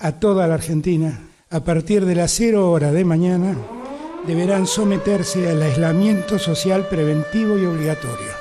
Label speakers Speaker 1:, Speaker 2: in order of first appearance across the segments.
Speaker 1: a toda la Argentina, a partir de las 0 hora de mañana, deberán someterse al aislamiento social preventivo y obligatorio.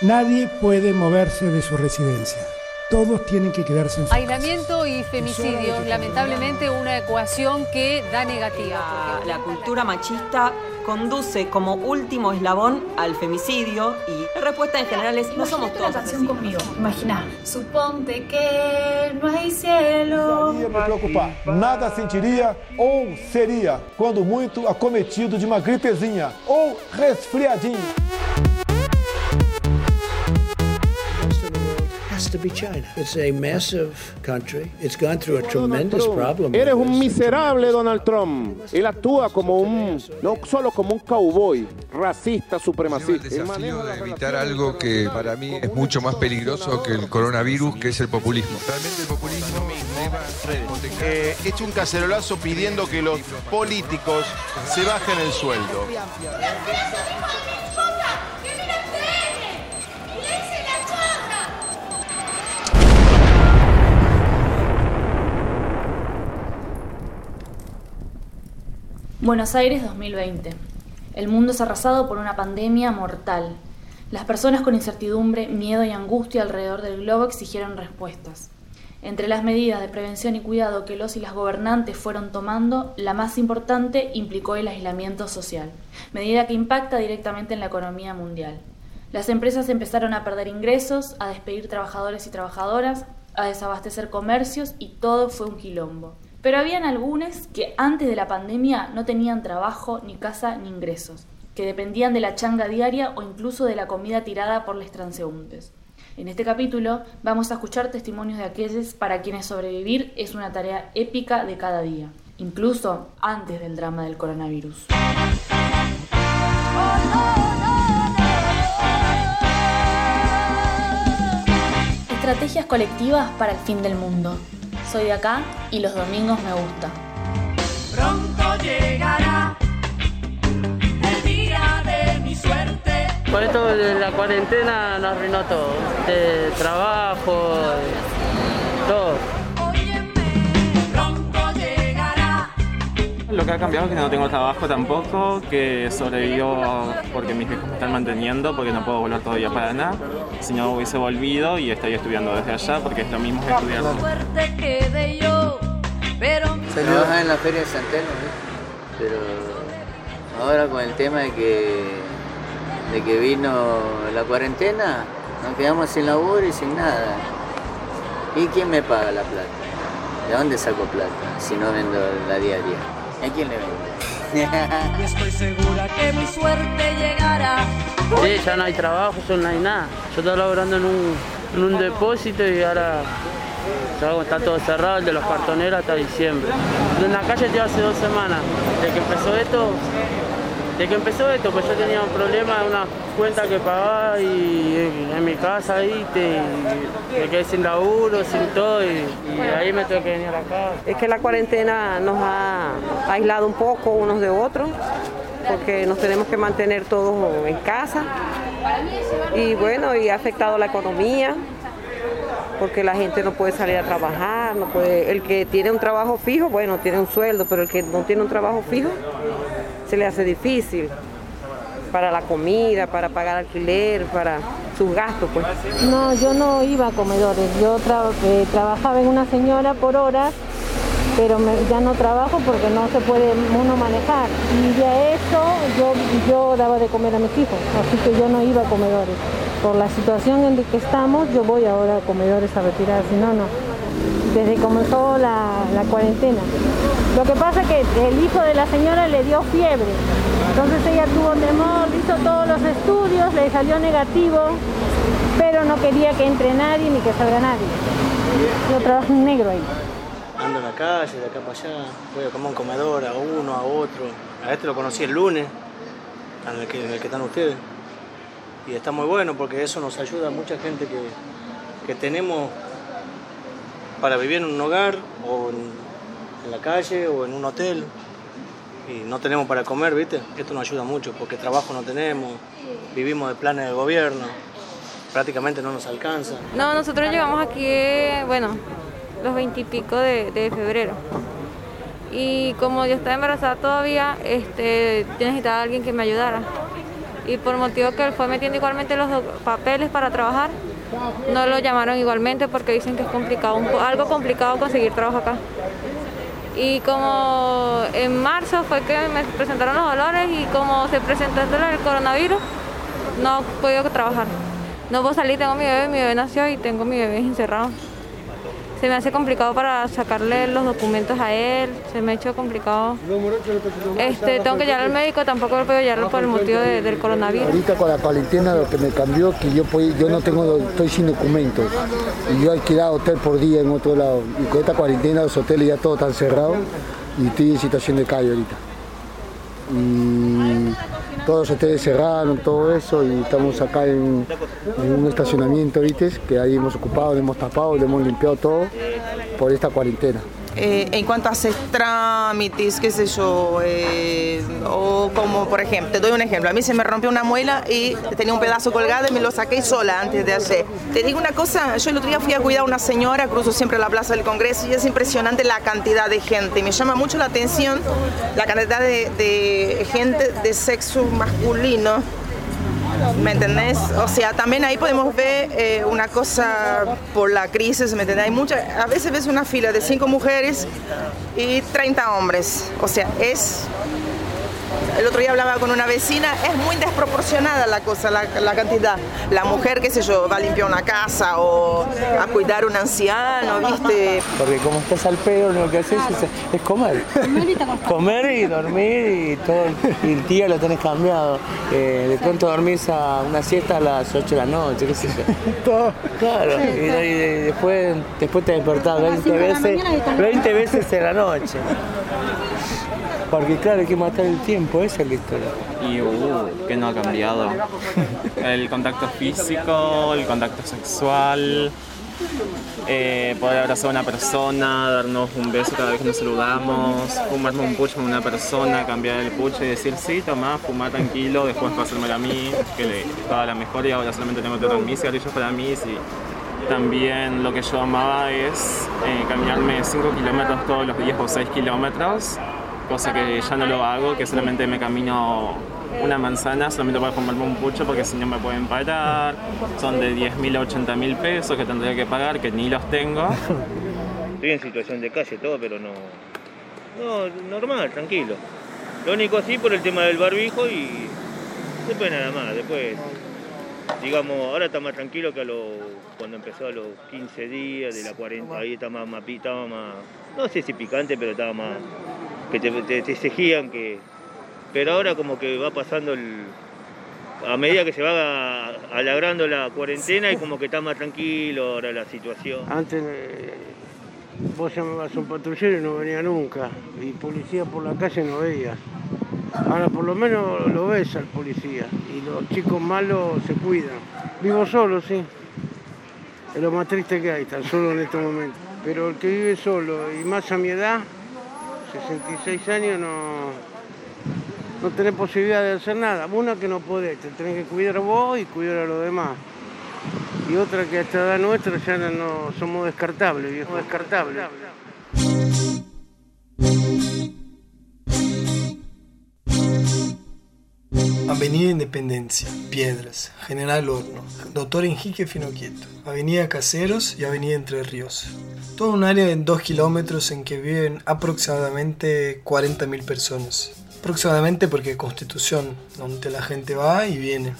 Speaker 1: Nadie puede moverse de su residencia. Todos tienen que quedarse en su
Speaker 2: Aislamiento y femicidios, lamentablemente una ecuación que da negativa.
Speaker 3: La cultura machista conduce como último eslabón al femicidio y la respuesta en general es no somos todos
Speaker 4: la canción conmigo, imagina. Suponte que no hay cielo.
Speaker 5: Não me preocupar. Nada sentiria ou seria, quando muito, acometido de uma gripezinha ou resfriadinho.
Speaker 6: Eres un miserable Donald Trump. Él actúa como un, no solo como un cowboy, racista, supremacista.
Speaker 7: El desafío de evitar algo que para mí es mucho más peligroso que el coronavirus, que es el populismo. Realmente el populismo
Speaker 8: eh, hecho un cacerolazo pidiendo que los políticos se bajen el sueldo.
Speaker 4: Buenos Aires 2020. El mundo es arrasado por una pandemia mortal. Las personas con incertidumbre, miedo y angustia alrededor del globo exigieron respuestas. Entre las medidas de prevención y cuidado que los y las gobernantes fueron tomando, la más importante implicó el aislamiento social, medida que impacta directamente en la economía mundial. Las empresas empezaron a perder ingresos, a despedir trabajadores y trabajadoras, a desabastecer comercios y todo fue un quilombo. Pero habían algunos que antes de la pandemia no tenían trabajo, ni casa, ni ingresos, que dependían de la changa diaria o incluso de la comida tirada por los transeúntes. En este capítulo vamos a escuchar testimonios de aquellos para quienes sobrevivir es una tarea épica de cada día, incluso antes del drama del coronavirus. Estrategias colectivas para el fin del mundo. Soy de acá y los domingos me gusta.
Speaker 9: Pronto llegará el día de mi suerte.
Speaker 10: Por esto de la cuarentena nos arruinó todo. De trabajo, todo.
Speaker 11: Que ha cambiado es que no tengo trabajo tampoco, que sobrevivo porque mis hijos me están manteniendo, porque no puedo volver todavía para nada. Si no hubiese volvido y estoy estudiando desde allá, porque es lo mismo que estudiar.
Speaker 9: Pero
Speaker 12: Trabaja en la feria de San Telmo, ¿viste? pero ahora con el tema de que, de que vino la cuarentena, nos quedamos sin laburo y sin nada. ¿Y quién me paga la plata? ¿De dónde saco plata si no vendo la diaria? ¿A quién le vendo?
Speaker 9: y estoy segura que mi suerte llegará.
Speaker 10: Sí, ya no hay trabajo, ya no hay nada. Yo estaba laborando en un, en un depósito y ahora está todo cerrado, el de los cartoneros hasta diciembre. En la calle estoy hace dos semanas. Desde que empezó esto, desde que empezó esto, pues yo tenía un problema, una cuenta que pagaba y en mi casa ahí te, me quedé sin laburo, sin todo y, y ahí me tuve que venir acá.
Speaker 13: Es que la cuarentena nos ha aislado un poco unos de otros, porque nos tenemos que mantener todos en casa. Y bueno, y ha afectado la economía, porque la gente no puede salir a trabajar, no puede, el que tiene un trabajo fijo, bueno, tiene un sueldo, pero el que no tiene un trabajo fijo, se le hace difícil para la comida, para pagar alquiler, para sus gastos, pues.
Speaker 14: No, yo no iba a comedores, yo eh, trabajaba en una señora por horas, pero ya no trabajo porque no se puede uno manejar. Y ya eso, yo, yo daba de comer a mis hijos, así que yo no iba a comedores. Por la situación en la que estamos, yo voy ahora a comedores a retirar, si no, no. Desde comenzó la, la cuarentena. Lo que pasa es que el hijo de la señora le dio fiebre, entonces ella tuvo temor, hizo todos los estudios, le salió negativo, pero no quería que entre nadie ni que salga nadie. Yo trabajo en negro ahí.
Speaker 15: Ando en la calle, de acá para allá, voy a comer un comedor, a uno, a otro. A este lo conocí el lunes, en el que, en el que están ustedes. Y está muy bueno porque eso nos ayuda a mucha gente que, que tenemos para vivir en un hogar o en, en la calle o en un hotel y no tenemos para comer, ¿viste? Esto nos ayuda mucho porque trabajo no tenemos, vivimos de planes de gobierno, prácticamente no nos alcanza.
Speaker 16: No, nosotros llegamos aquí, bueno,
Speaker 12: los veintipico de, de febrero. Y como yo estaba embarazada todavía, este, yo necesitaba alguien que me ayudara. Y por motivo que él fue metiendo igualmente los papeles para trabajar, no lo llamaron igualmente porque dicen que es complicado, algo complicado conseguir trabajo acá. Y como en marzo fue que me presentaron los dolores y como se presentó del coronavirus, no he podido trabajar. No puedo salir, tengo mi bebé, mi bebé nació y tengo mi bebé encerrado. Se me hace complicado para sacarle los documentos a él, se me ha hecho complicado. Este, tengo que llevar al médico, tampoco lo puedo llevar por el motivo de- del coronavirus.
Speaker 17: Ahorita con la cuarentena lo que me cambió que yo yo no tengo estoy sin documentos y yo alquilaba hotel por día en otro lado y con esta cuarentena los hoteles ya todos están cerrados y estoy en situación de calle ahorita. Todos los hoteles cerraron, todo eso y estamos acá en, un estacionamiento, ¿viste? Que ahí hemos ocupado, le hemos tapado, le hemos limpiado todo por esta cuarentena.
Speaker 18: Eh, en cuanto a hacer trámites, qué sé yo, eh, o como por ejemplo, te doy un ejemplo, a mí se me rompió una muela y tenía un pedazo colgado y me lo saqué sola antes de hacer. Te digo una cosa, yo el otro día fui a cuidar a una señora, cruzo siempre la Plaza del Congreso y es impresionante la cantidad de gente, me llama mucho la atención la cantidad de, de gente de sexo masculino ¿Me entendés? O sea, también ahí podemos ver eh, una cosa por la crisis, ¿me entendés? Hay a veces ves una fila de cinco mujeres y 30 hombres. O sea, es... El otro día hablaba con una vecina, es muy desproporcionada la cosa, la, la cantidad. La mujer, qué sé yo, va a limpiar una casa o a cuidar a un anciano, ¿viste?
Speaker 19: Porque como estás al pedo, lo que haces es, es comer. comer y dormir y todo. Y el día lo tenés cambiado. Eh, de pronto dormís a una siesta a las 8 de la noche, qué sé yo. Claro, y, y después, después te despertás 20 veces, 20 veces en la noche. Porque claro, hay que matar el tiempo, esa es la historia.
Speaker 11: Y uh, que no ha cambiado. El contacto físico, el contacto sexual, eh, poder abrazar a una persona, darnos un beso cada vez que nos saludamos, fumarme un pucho con una persona, cambiar el pucho y decir sí, toma, fumar tranquilo, después pasármelo a mí, que le estaba la mejor y ahora solamente tengo que tener mis cigarrillos para mí. También lo que yo amaba es eh, caminarme 5 kilómetros todos los días o 6 kilómetros, cosa que ya no lo hago, que solamente me camino una manzana solamente para fumarme un pucho porque si no me pueden parar. Son de 10 mil a 80 mil pesos que tendría que pagar, que ni los tengo.
Speaker 20: Estoy en situación de calle todo, pero no. No, normal, tranquilo. Lo único así por el tema del barbijo y después nada más. Después, digamos, ahora está más tranquilo que a lo, cuando empezó a los 15 días de la 40. Ahí está más, más, estaba más, no sé si picante, pero estaba más. Que te, te, exigían que. Pero ahora como que va pasando el. A medida que se va alargando la cuarentena y como que está más tranquilo ahora la situación.
Speaker 19: Antes eh, vos llamabas a un patrullero y no venía nunca. Y policía por la calle no veías. Ahora por lo menos lo ves al policía. Y los chicos malos se cuidan. Vivo solo, sí. Es lo más triste que hay, tan solo en este momento. Pero el que vive solo y más a mi edad, 66 años, no, no tenés posibilidad de hacer nada. Una que no podés, te tenés que cuidar vos y cuidar a los demás. Y otra que a esta edad nuestra ya no- somos descartables, viejo, descartables.
Speaker 21: Avenida Independencia, Piedras, General Horno, Doctor Enrique Finoquieto, Avenida Caseros y Avenida Entre Ríos. Todo un área de 2 kilómetros en que viven aproximadamente 40.000 personas. Aproximadamente porque Constitución, donde la gente va y viene.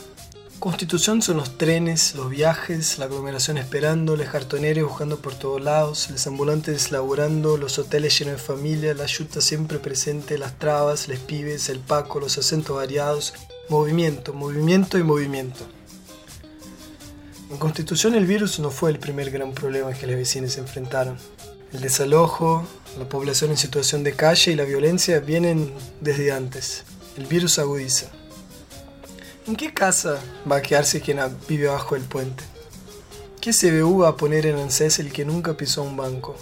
Speaker 21: Constitución son los trenes, los viajes, la aglomeración esperando, los cartoneros buscando por todos lados, los ambulantes laburando, los hoteles llenos de familia, la yuta siempre presente, las trabas, los pibes, el paco, los acentos variados, movimiento, movimiento y movimiento. En Constitución el virus no fue el primer gran problema que los vecinos se enfrentaron. El desalojo, la población en situación de calle y la violencia vienen desde antes. El virus agudiza. ¿En qué casa va a quedarse quien vive abajo del puente? ¿Qué CBU va a poner en ANSES el que nunca pisó un banco?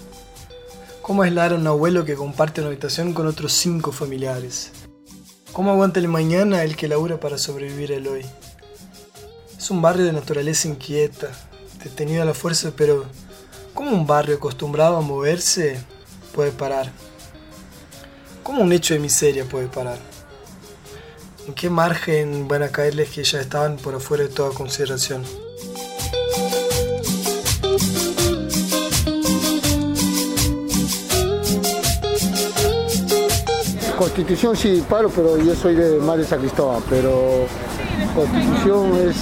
Speaker 21: ¿Cómo aislar a un abuelo que comparte una habitación con otros cinco familiares? ¿Cómo aguanta el mañana el que labura para sobrevivir el hoy? Es un barrio de naturaleza inquieta, detenido a la fuerza, pero ¿Cómo un barrio acostumbrado a moverse puede parar? ¿Cómo un hecho de miseria puede parar? ¿En qué margen van a caerles que ya estaban por afuera de toda consideración?
Speaker 17: Constitución sí paro, pero yo soy de más de San Cristóbal, pero Constitución es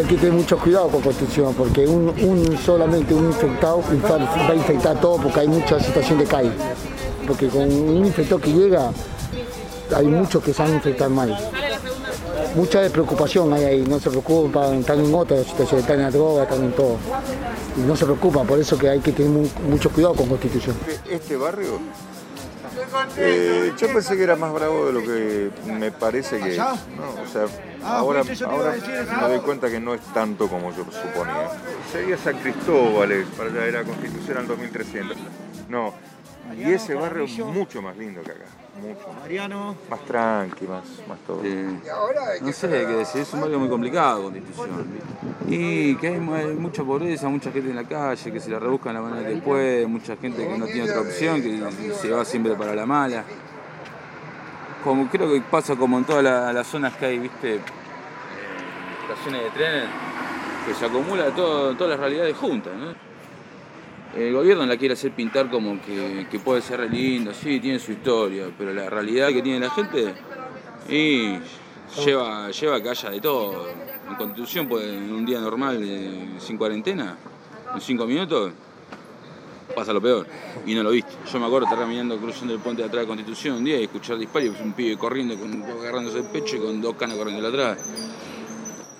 Speaker 17: el que tiene mucho cuidado con Constitución, porque un, solamente un infectado va a infectar todo porque hay mucha situación de calle. Porque con un infectado que llega, hay muchos que se van a infectar mal. Mucha despreocupación hay ahí, no se preocupan, están en otra situación, están en la droga, están en todo. Y no se preocupan, por eso que hay que tener mu- mucho cuidado con Constitución.
Speaker 5: Este barrio, eh, yo pensé que era más bravo de lo que me parece que es. ¿no? O sea,
Speaker 22: Ah,
Speaker 5: ahora,
Speaker 22: eso.
Speaker 5: me doy cuenta que no es tanto como yo suponía. Seguía San Cristóbal, eh, para allá era Constitución al 2300. No, y ese barrio es mucho más lindo que acá. Mucho.
Speaker 22: Mariano.
Speaker 5: Más tranqui, más, más todo.
Speaker 23: No sé qué decir, es un barrio muy complicado, Constitución. Y que hay, mu- hay mucha pobreza, mucha gente en la calle que se la rebusca en la manera que puede, mucha gente que no tiene otra opción, que se va siempre para la mala. Como creo que pasa como en todas la- las zonas que hay, viste, eh, estaciones de trenes, que se acumula todo, todas las realidades juntas, ¿no? El gobierno la quiere hacer pintar como que, que puede ser re lindo, sí, tiene su historia, pero la realidad que tiene la gente y lleva, lleva que haya de todo. En Constitución, puede, en un día normal, eh, sin cuarentena, en cinco minutos, pasa lo peor. Y no lo viste. Yo me acuerdo estar caminando cruzando el puente de atrás de Constitución un día y escuchar disparos y un pibe corriendo, con, agarrándose el pecho y con dos canas corriendo atrás.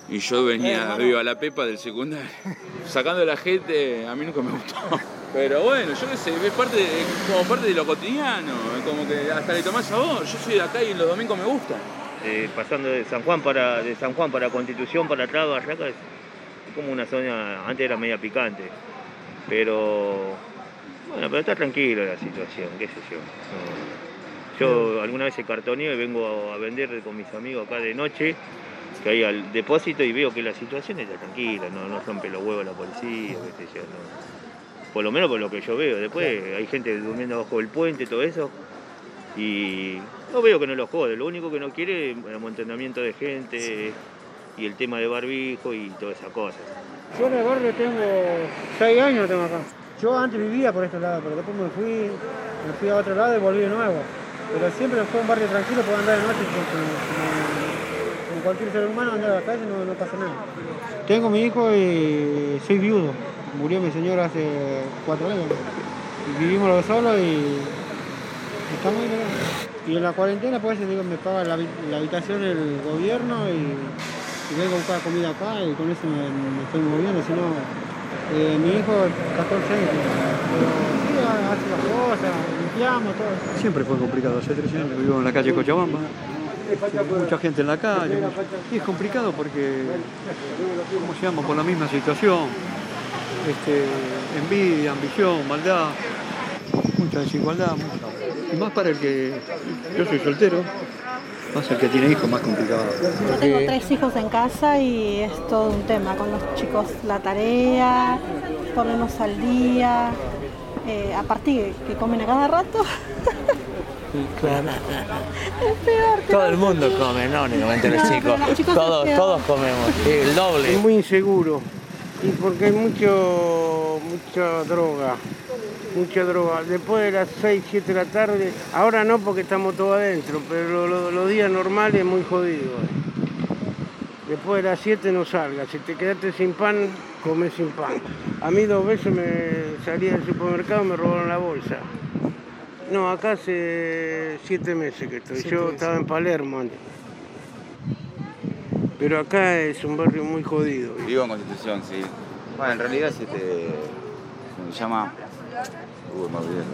Speaker 23: Y yo venía viva la pepa del secundario. Sacando a la gente, a mí nunca me gustó. Pero bueno, yo qué sé, es parte de- como parte de lo cotidiano, es como que hasta le tomás sabor. Yo soy de acá y los domingos me gusta.
Speaker 20: Eh, pasando de San Juan para de San Juan para Constitución para atrás Barraca es como una zona antes era media picante pero bueno pero está tranquilo la situación qué sé yo No. yo alguna vez he cartoneo y vengo a vender con mis amigos acá de noche que hay al depósito y veo que la situación está tranquila no, no rompe los huevos la policía qué sé yo, no. por lo menos por lo que yo veo después hay gente durmiendo bajo el puente todo eso y no veo que no lo jode, lo único que no quiere es el amontonamiento de gente y el tema de barbijo y todas esas cosas.
Speaker 24: Yo en el barrio tengo seis años tengo acá. Yo antes vivía por este lado, pero después me fui, me fui a otro lado y volví de nuevo. Pero siempre fue un barrio tranquilo, puedo andar de noche como cualquier ser humano andar a la calle no, no pasa nada. Tengo mi hijo y soy viudo. Murió mi señora hace cuatro años. Y vivimos los dos solos y estamos ¿no? Y en la cuarentena pues digo, me paga la, habi- la habitación el gobierno y, y vengo a buscar comida acá y con eso me, me estoy moviendo, si no, eh, mi hijo 14 años, pero sí, hace las cosas, limpiamos, todo.
Speaker 25: Siempre fue complicado. Hace tres años que vivo en la calle Cochabamba. Mucha gente en la calle. Y es complicado porque, ¿cómo se llama? Por la misma situación. Este, envidia, ambición, maldad. Mucha desigualdad. mucha- Y más para el que. Yo soy soltero. Más el que tiene hijos, más complicado.
Speaker 14: Yo tengo tres hijos en casa y es todo un tema con los chicos, la tarea, ponernos al día, eh, aparte que comen a cada rato,
Speaker 3: Claro.
Speaker 14: es peor. que
Speaker 3: Todo el mundo come, no únicamente los
Speaker 14: No,
Speaker 3: chicos.
Speaker 14: pero los chicos
Speaker 3: Todos, todos comemos, el doble.
Speaker 24: Es muy inseguro. Y porque hay mucho, mucha droga. Mucha droga. Después de las 6, 7 de la tarde, ahora no porque estamos todos adentro, pero lo- los días normales es muy jodido. Después de las 7 no salgas. Si te quedaste sin pan, comes sin pan. A mí dos veces me salí del supermercado y me robaron la bolsa. No, acá hace 7 meses que estoy.
Speaker 25: Siete
Speaker 24: Yo
Speaker 25: meses.
Speaker 24: estaba en Palermo antes. Pero acá es un barrio muy jodido.
Speaker 23: Vivo en Constitución, sí. Bueno, en realidad es este. ¿Cómo se llama? Uy, me olvidé.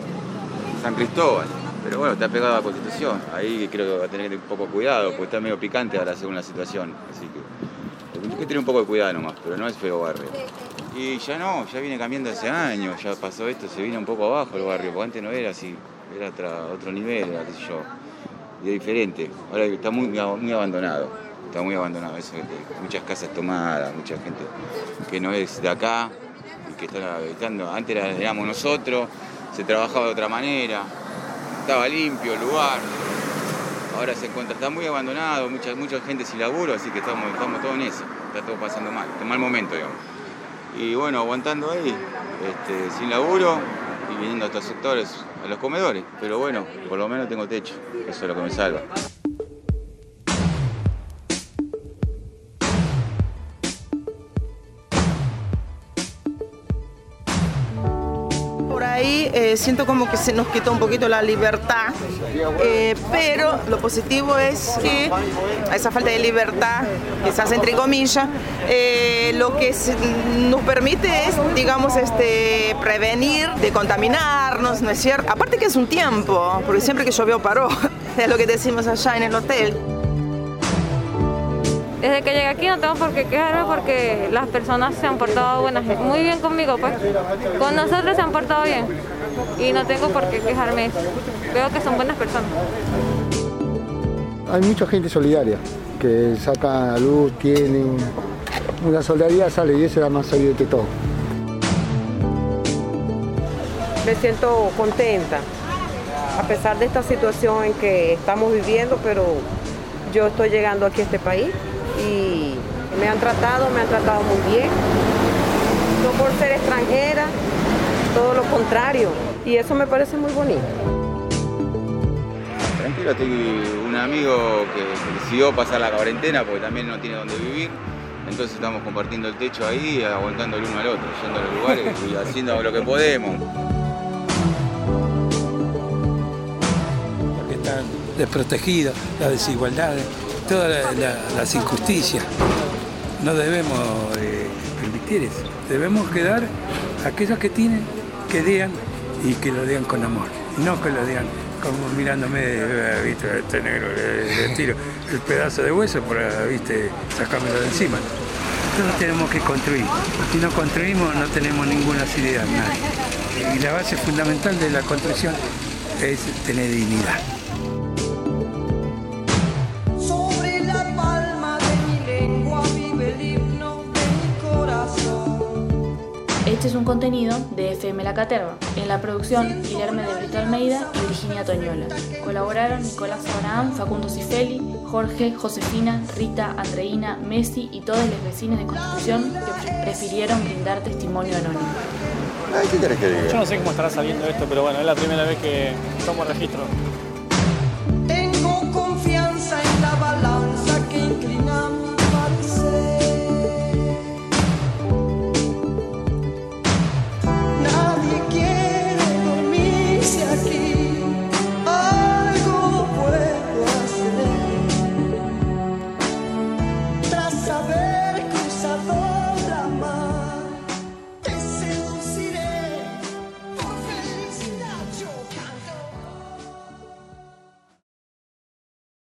Speaker 23: San Cristóbal. Pero bueno, está pegado a Constitución. Ahí creo que va a tener un poco de cuidado, porque está medio picante ahora según la situación. Así que. Hay que tener un poco de cuidado nomás, pero no es feo barrio. Y ya no, ya viene cambiando hace años, ya pasó esto, se vino un poco abajo el barrio, porque antes no era así, era otra- otro nivel, era, qué sé yo, y es diferente. Ahora está muy, muy abandonado, está muy abandonado eso, muchas casas tomadas, mucha gente que no es de acá
Speaker 26: que están habitando. Antes era- éramos nosotros, se trabajaba de otra manera, estaba limpio el lugar. Ahora se encuentra, está muy abandonado, mucha, mucha gente sin laburo, así que estamos, estamos todos en eso. Está todo pasando mal, está mal momento, digamos. Y bueno, aguantando ahí, este, sin laburo y viniendo a estos sectores, a los comedores. Pero bueno, por lo menos tengo techo, eso es lo que me salva.
Speaker 18: Por ahí eh, siento como que se nos quitó un poquito la libertad, eh, pero lo positivo es que esa falta de libertad, quizás entre comillas, eh, lo que nos permite es, digamos, este, prevenir de contaminarnos, ¿no es cierto? Aparte que es un tiempo, porque siempre que llovió paró, es lo que decimos allá en el hotel.
Speaker 12: Desde que llegué aquí no tengo por qué quejarme porque las personas se han portado buenas, muy bien conmigo, pues. Con nosotros se han portado bien y no tengo por qué quejarme. Veo que son buenas personas.
Speaker 17: Hay mucha gente solidaria que saca a luz, tienen. Una solidaridad sale y eso es la más sabio de todo.
Speaker 13: Me siento contenta, a pesar de esta situación en que estamos viviendo, pero yo estoy llegando aquí a este país y me han tratado, me han tratado muy bien. No por ser extranjera, todo lo contrario. Y eso me parece muy bonito.
Speaker 26: Tranquilo, estoy un amigo que, que decidió pasar la cuarentena porque también no tiene dónde vivir. Entonces estamos compartiendo el techo ahí, aguantando el uno al otro, yendo a los lugares y haciendo lo que podemos.
Speaker 27: porque están desprotegidos, las desigualdades, todas la- la- las injusticias. No debemos eh, permitir eso. Debemos quedar aquellos que tienen, que digan y que lo digan con amor. No que lo digan como mirándome, eh, viste, este negro le, le tiro el pedazo de hueso para, viste, sacármelo de encima. Nosotros tenemos que construir. Si no construimos no tenemos ninguna idea, nadie. Y la base fundamental de la construcción es tener dignidad.
Speaker 4: Este es un contenido de FM La Caterva. En la producción, Guillermo de Brito Almeida y Virginia Toñola. Colaboraron Nicolás Abraham, Facundo Cifeli, Jorge, Josefina, Rita, Andreina, Messi y todos los vecinos de Constitución que prefirieron brindar testimonio anónimo.
Speaker 5: ¿Qué querés que diga?
Speaker 28: Yo no sé cómo estará saliendo esto, pero bueno, es la primera vez que tomo registro